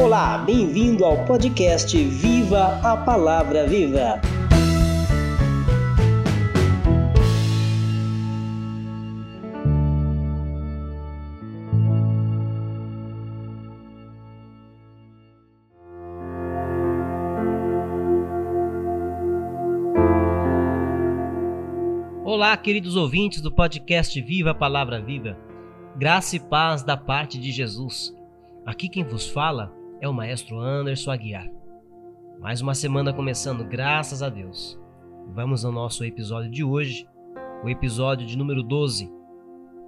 Olá, bem-vindo ao podcast Viva a Palavra Viva. Olá, queridos ouvintes do podcast Viva a Palavra Viva. Graça e paz da parte de Jesus. Aqui quem vos fala é o maestro Anderson Aguiar. Mais uma semana começando, graças a Deus. Vamos ao nosso episódio de hoje, o episódio de número 12,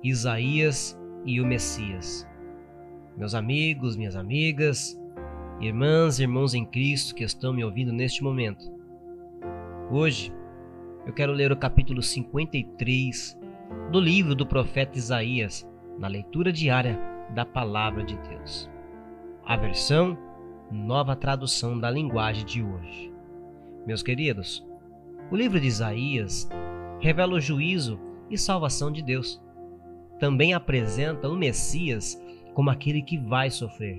Isaías e o Messias. Meus amigos, minhas amigas, irmãs e irmãos em Cristo que estão me ouvindo neste momento. Hoje eu quero ler o capítulo 53 do livro do profeta Isaías, na leitura diária da palavra de Deus a versão nova tradução da linguagem de hoje. Meus queridos, o livro de Isaías revela o juízo e salvação de Deus. Também apresenta o Messias como aquele que vai sofrer.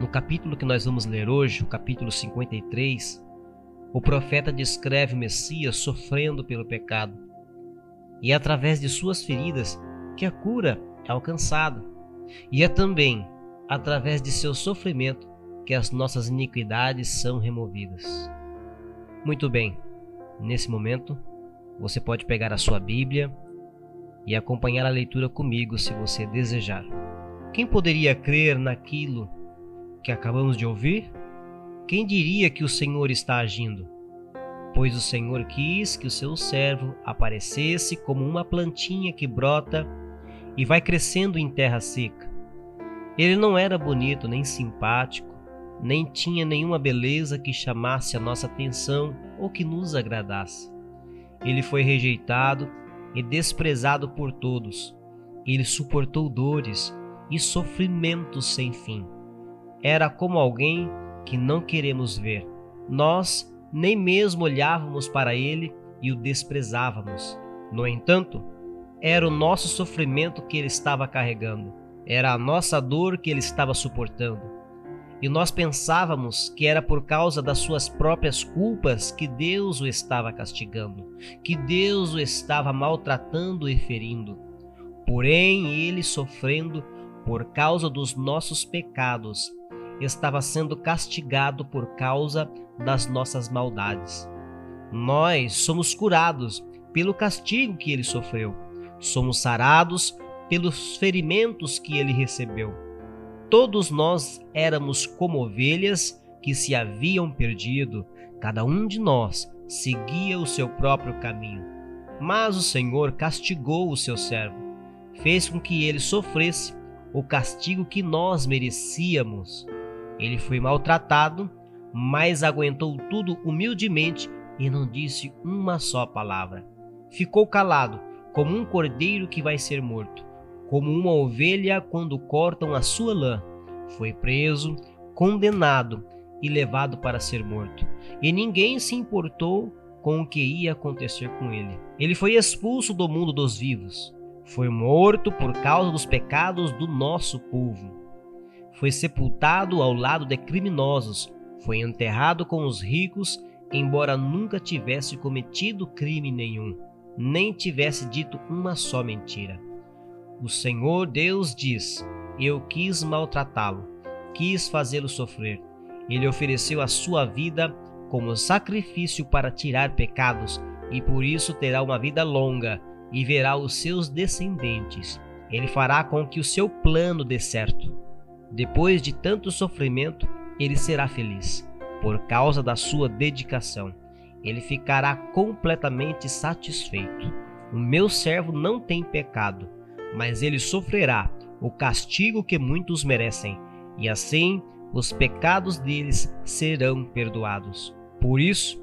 No capítulo que nós vamos ler hoje, o capítulo 53, o profeta descreve o Messias sofrendo pelo pecado. E é através de suas feridas que a cura é alcançada. E é também através de seu sofrimento que as nossas iniquidades são removidas. Muito bem, nesse momento você pode pegar a sua Bíblia e acompanhar a leitura comigo se você desejar. Quem poderia crer naquilo que acabamos de ouvir? Quem diria que o Senhor está agindo? Pois o Senhor quis que o seu servo aparecesse como uma plantinha que brota e vai crescendo em terra seca ele não era bonito nem simpático, nem tinha nenhuma beleza que chamasse a nossa atenção ou que nos agradasse. Ele foi rejeitado e desprezado por todos. Ele suportou dores e sofrimentos sem fim. Era como alguém que não queremos ver. Nós nem mesmo olhávamos para ele e o desprezávamos. No entanto, era o nosso sofrimento que ele estava carregando era a nossa dor que ele estava suportando. E nós pensávamos que era por causa das suas próprias culpas que Deus o estava castigando, que Deus o estava maltratando e ferindo. Porém, ele sofrendo por causa dos nossos pecados, estava sendo castigado por causa das nossas maldades. Nós somos curados pelo castigo que ele sofreu, somos sarados pelos ferimentos que ele recebeu. Todos nós éramos como ovelhas que se haviam perdido, cada um de nós seguia o seu próprio caminho. Mas o Senhor castigou o seu servo, fez com que ele sofresse o castigo que nós merecíamos. Ele foi maltratado, mas aguentou tudo humildemente e não disse uma só palavra. Ficou calado, como um cordeiro que vai ser morto como uma ovelha quando cortam a sua lã. Foi preso, condenado e levado para ser morto. E ninguém se importou com o que ia acontecer com ele. Ele foi expulso do mundo dos vivos. Foi morto por causa dos pecados do nosso povo. Foi sepultado ao lado de criminosos. Foi enterrado com os ricos, embora nunca tivesse cometido crime nenhum, nem tivesse dito uma só mentira. O Senhor Deus diz: Eu quis maltratá-lo, quis fazê-lo sofrer. Ele ofereceu a sua vida como sacrifício para tirar pecados, e por isso terá uma vida longa e verá os seus descendentes. Ele fará com que o seu plano dê certo. Depois de tanto sofrimento, ele será feliz, por causa da sua dedicação. Ele ficará completamente satisfeito. O meu servo não tem pecado mas ele sofrerá o castigo que muitos merecem, e assim os pecados deles serão perdoados. Por isso,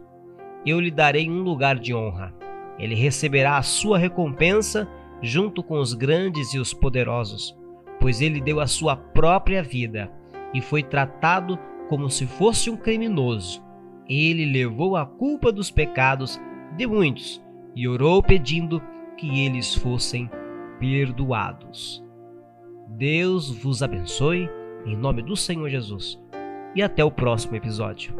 eu lhe darei um lugar de honra. Ele receberá a sua recompensa junto com os grandes e os poderosos, pois ele deu a sua própria vida e foi tratado como se fosse um criminoso. Ele levou a culpa dos pecados de muitos e orou pedindo que eles fossem perdoados. Deus vos abençoe Em nome do Senhor Jesus. E até o próximo episódio.